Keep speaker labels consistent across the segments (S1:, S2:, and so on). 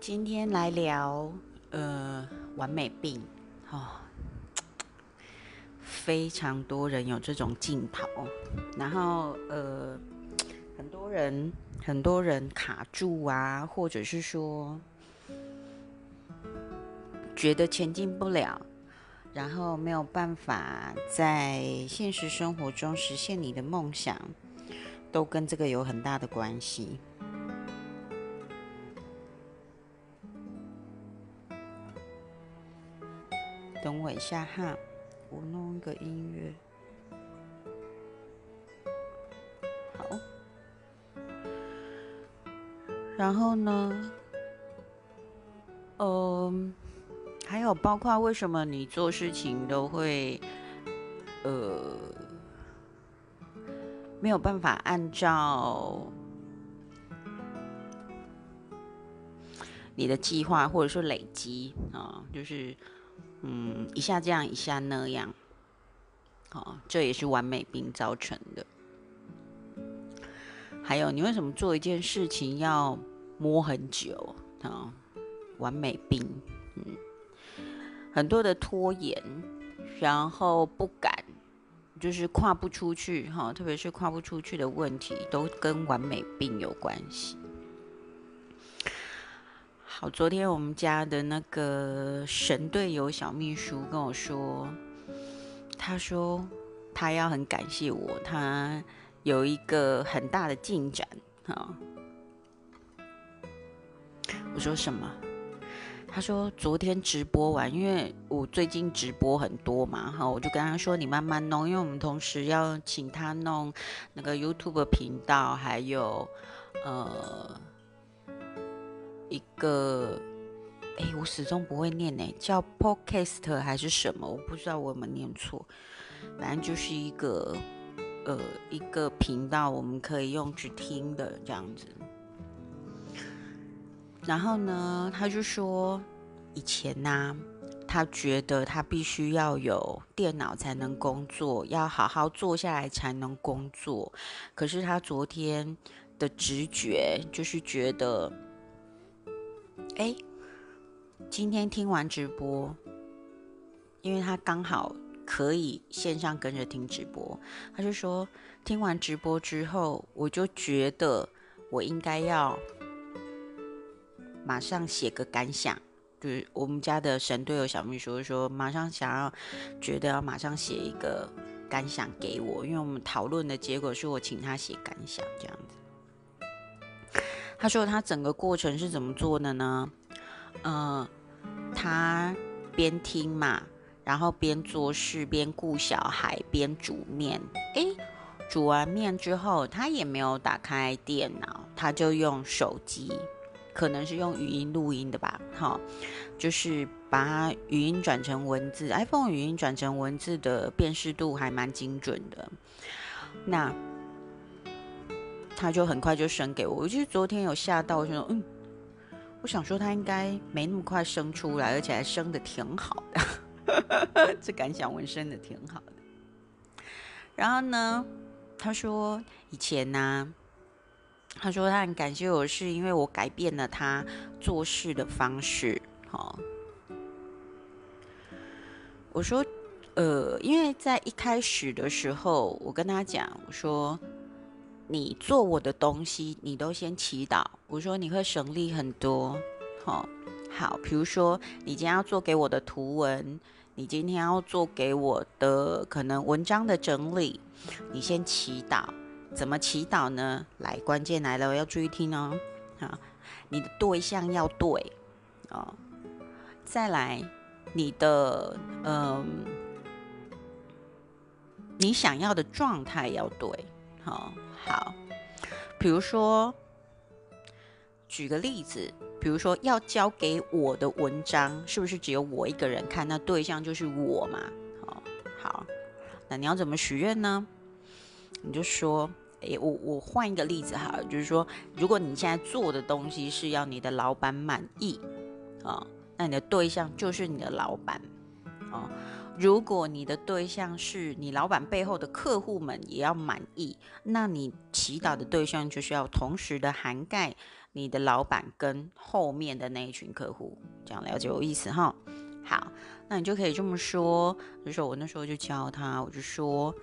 S1: 今天来聊呃完美病哦，非常多人有这种镜头，然后呃很多人很多人卡住啊，或者是说觉得前进不了，然后没有办法在现实生活中实现你的梦想，都跟这个有很大的关系。等我一下哈，我弄一个音乐。好，然后呢，嗯，还有包括为什么你做事情都会，呃，没有办法按照你的计划，或者说累积啊，就是。嗯，一下这样，一下那样，好，这也是完美病造成的。还有，你为什么做一件事情要摸很久啊？完美病，嗯，很多的拖延，然后不敢，就是跨不出去哈，特别是跨不出去的问题，都跟完美病有关系。好，昨天我们家的那个神队友小秘书跟我说，他说他要很感谢我，他有一个很大的进展啊。我说什么？他说昨天直播完，因为我最近直播很多嘛，哈，我就跟他说你慢慢弄，因为我们同时要请他弄那个 YouTube 频道，还有呃。一个，哎，我始终不会念呢，叫 Podcast 还是什么？我不知道我有没有念错。反正就是一个，呃，一个频道，我们可以用去听的这样子。然后呢，他就说，以前呢，他觉得他必须要有电脑才能工作，要好好坐下来才能工作。可是他昨天的直觉就是觉得。哎，今天听完直播，因为他刚好可以线上跟着听直播，他就说听完直播之后，我就觉得我应该要马上写个感想，就是我们家的神队友小秘书说，马上想要觉得要马上写一个感想给我，因为我们讨论的结果是我请他写感想这样子。他说他整个过程是怎么做的呢？呃，他边听嘛，然后边做事，边顾小孩，边煮面。诶，煮完面之后，他也没有打开电脑，他就用手机，可能是用语音录音的吧。好，就是把它语音转成文字，iPhone 语音转成文字的辨识度还蛮精准的。那。他就很快就生给我，我就昨天有吓到，我说嗯，我想说他应该没那么快生出来，而且还生的挺好的，这感想纹生的挺好的。然后呢，他说以前呢，他说他很感谢我，是因为我改变了他做事的方式。好，我说呃，因为在一开始的时候，我跟他讲，我说。你做我的东西，你都先祈祷。我说你会省力很多，好，好。比如说，你今天要做给我的图文，你今天要做给我的可能文章的整理，你先祈祷。怎么祈祷呢？来，关键来了，要注意听哦。好，你的对象要对哦。再来，你的嗯，你想要的状态要对，好。好，比如说，举个例子，比如说要交给我的文章，是不是只有我一个人看？那对象就是我嘛？好，好，那你要怎么许愿呢？你就说，诶，我我换一个例子哈，就是说，如果你现在做的东西是要你的老板满意啊，那你的对象就是你的老板啊。如果你的对象是你老板背后的客户们也要满意，那你祈祷的对象就是要同时的涵盖你的老板跟后面的那一群客户，这样了解我意思哈？好，那你就可以这么说。就说我那时候就教他，我就说，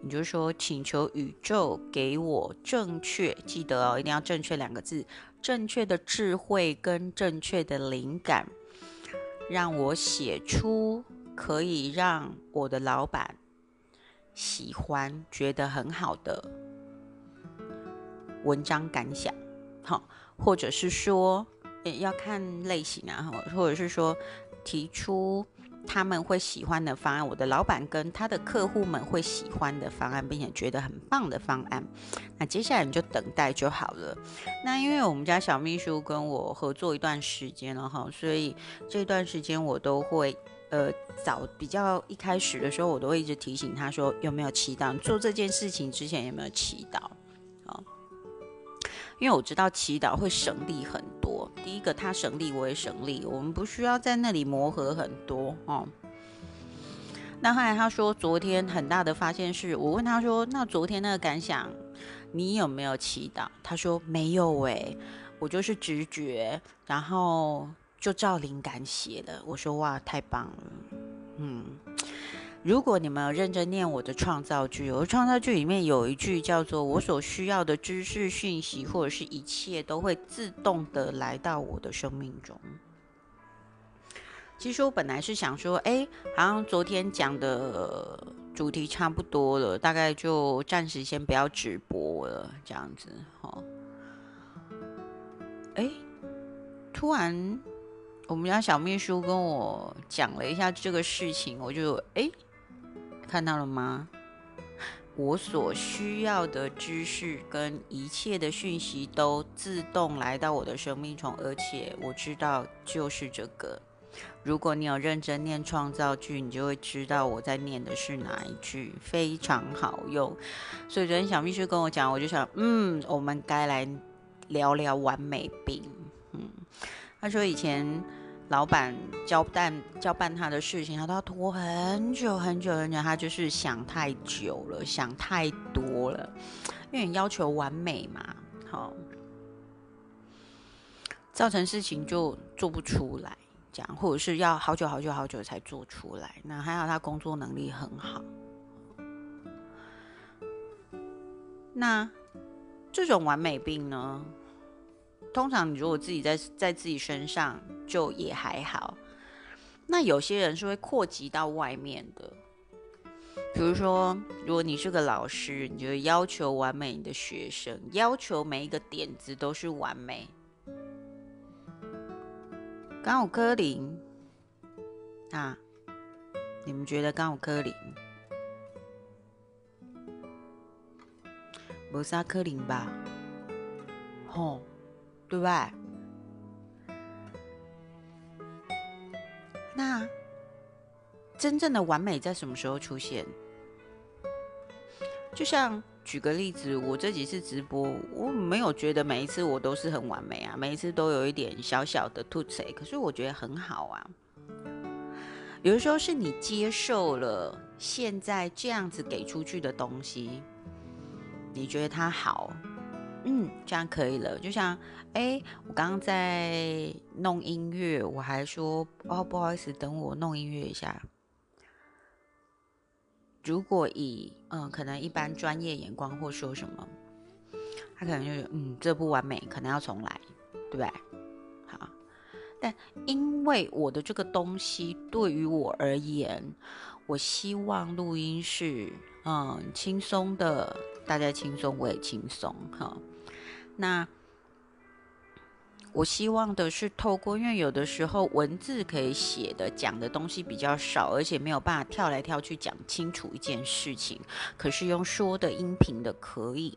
S1: 你就说请求宇宙给我正确，记得哦，一定要正确两个字，正确的智慧跟正确的灵感，让我写出可以让我的老板喜欢、觉得很好的文章感想，好，或者是说，要看类型啊，或者是说。提出他们会喜欢的方案，我的老板跟他的客户们会喜欢的方案，并且觉得很棒的方案。那接下来你就等待就好了。那因为我们家小秘书跟我合作一段时间了哈，所以这段时间我都会呃早比较一开始的时候，我都会一直提醒他说有没有祈祷，做这件事情之前有没有祈祷啊？因为我知道祈祷会省力很多。第一个，他省力，我也省力，我们不需要在那里磨合很多哦。那后来他说，昨天很大的发现是，我问他说，那昨天那个感想，你有没有祈祷？他说没有诶，我就是直觉，然后就照灵感写的。我说哇，太棒了，嗯。如果你们有认真念我的创造句，我的创造句里面有一句叫做“我所需要的知识、讯息或者是一切都会自动的来到我的生命中”。其实我本来是想说，哎，好像昨天讲的主题差不多了，大概就暂时先不要直播了，这样子，哈。哎，突然我们家小秘书跟我讲了一下这个事情，我就哎。看到了吗？我所需要的知识跟一切的讯息都自动来到我的生命中，而且我知道就是这个。如果你有认真念创造句，你就会知道我在念的是哪一句，非常好用。所以昨天小秘书跟我讲，我就想，嗯，我们该来聊聊完美病。嗯，他说以前。老板交办交办他的事情，他都要拖很久很久很久，他就是想太久了，想太多了，因为要求完美嘛，好，造成事情就做不出来，这样或者是要好久好久好久才做出来。那还好他工作能力很好，那这种完美病呢？通常你如果自己在在自己身上就也还好，那有些人是会扩及到外面的，比如说如果你是个老师，你就要求完美你的学生，要求每一个点子都是完美。刚好科林啊，你们觉得刚好科林？不是科林吧？吼。对不对？那真正的完美在什么时候出现？就像举个例子，我这几次直播，我没有觉得每一次我都是很完美啊，每一次都有一点小小的突兀，可是我觉得很好啊。有的时候是你接受了现在这样子给出去的东西，你觉得它好。嗯，这样可以了。就像，哎，我刚刚在弄音乐，我还说，哦，不好意思，等我弄音乐一下。如果以，嗯，可能一般专业眼光或说什么，他可能就，嗯，这不完美，可能要重来，对不对？好，但因为我的这个东西对于我而言，我希望录音是，嗯，轻松的，大家轻松，我也轻松，哈。那我希望的是透过，因为有的时候文字可以写的讲的东西比较少，而且没有办法跳来跳去讲清楚一件事情。可是用说的音频的可以，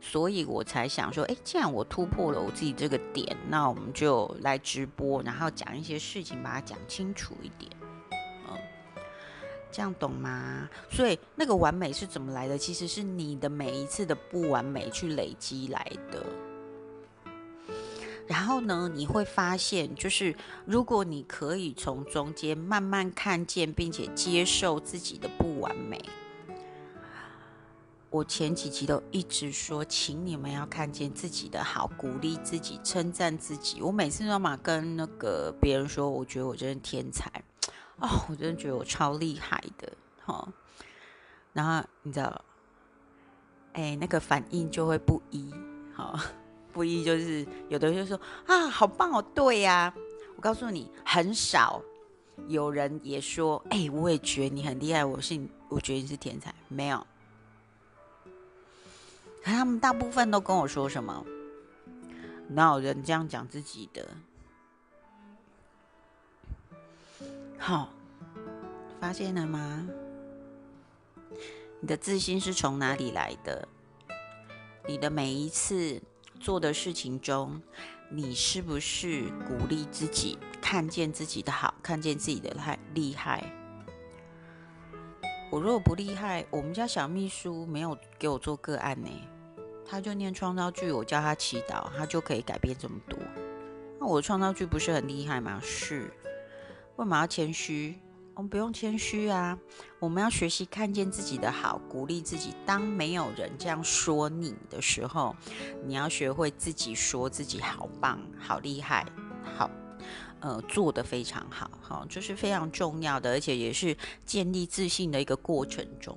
S1: 所以我才想说，哎，既然我突破了我自己这个点，那我们就来直播，然后讲一些事情，把它讲清楚一点。这样懂吗？所以那个完美是怎么来的？其实是你的每一次的不完美去累积来的。然后呢，你会发现，就是如果你可以从中间慢慢看见，并且接受自己的不完美，我前几集都一直说，请你们要看见自己的好，鼓励自己，称赞自己。我每次都嘛跟那个别人说，我觉得我真是天才哦，我真的觉得我超厉害的，哈。然后你知道，哎，那个反应就会不一，好，不一就是有的人就说啊，好棒哦，对呀。我告诉你，很少有人也说，哎，我也觉得你很厉害，我是，我觉得你是天才，没有。可他们大部分都跟我说什么？哪有人这样讲自己的？好，发现了吗？你的自信是从哪里来的？你的每一次做的事情中，你是不是鼓励自己，看见自己的好，看见自己的害厉害？我如果不厉害，我们家小秘书没有给我做个案呢，他就念创造句，我教他祈祷，他就可以改变这么多。那我的创造句不是很厉害吗？是，为什么要谦虚？我们不用谦虚啊，我们要学习看见自己的好，鼓励自己。当没有人这样说你的时候，你要学会自己说自己好棒、好厉害、好。呃，做的非常好，好，这是非常重要的，而且也是建立自信的一个过程中。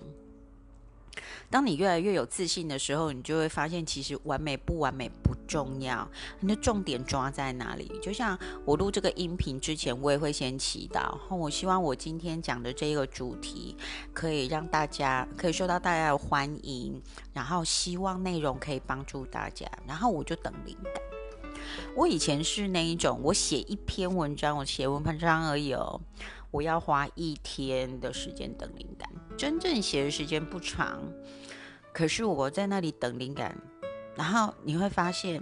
S1: 当你越来越有自信的时候，你就会发现，其实完美不完美重要，你的重点抓在哪里？就像我录这个音频之前，我也会先祈祷，我希望我今天讲的这个主题可以让大家可以受到大家的欢迎，然后希望内容可以帮助大家，然后我就等灵感。我以前是那一种，我写一篇文章，我写文章而已哦，我要花一天的时间等灵感，真正写的时间不长，可是我在那里等灵感，然后你会发现，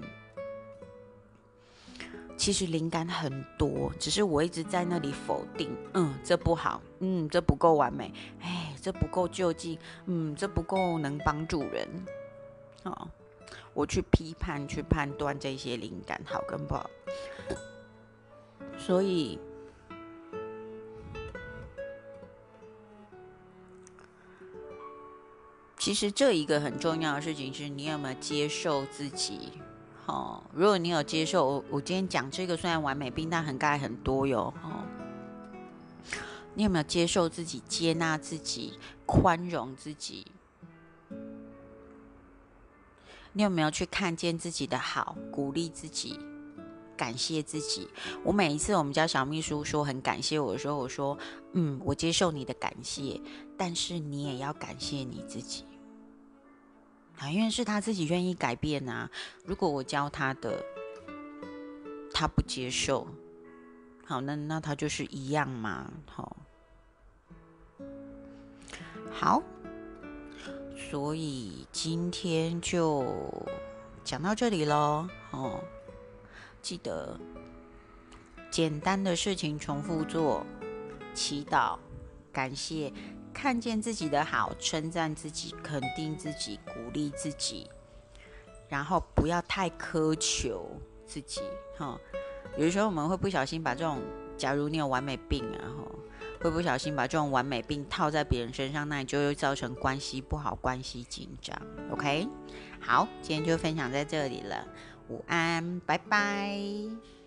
S1: 其实灵感很多，只是我一直在那里否定，嗯，这不好，嗯，这不够完美，哎，这不够就近，嗯，这不够能帮助人，哦。我去批判、去判断这些灵感好跟不好，所以其实这一个很重要的事情是你有没有接受自己。哦，如果你有接受，我我今天讲这个虽然完美病，但很盖很多哟。哦，你有没有接受自己、接纳自己、宽容自己？你有没有去看见自己的好，鼓励自己，感谢自己？我每一次我们家小秘书说很感谢我的时候，我说：“嗯，我接受你的感谢，但是你也要感谢你自己啊，因为是他自己愿意改变啊。如果我教他的，他不接受，好，那那他就是一样嘛。好，好。”所以今天就讲到这里喽，哦，记得简单的事情重复做，祈祷、感谢、看见自己的好，称赞自己，肯定自己，鼓励自己，然后不要太苛求自己，哈。有时候我们会不小心把这种，假如你有完美病啊，哈。会不小心把这种完美病套在别人身上，那你就会造成关系不好、关系紧张。OK，好，今天就分享在这里了，午安，拜拜。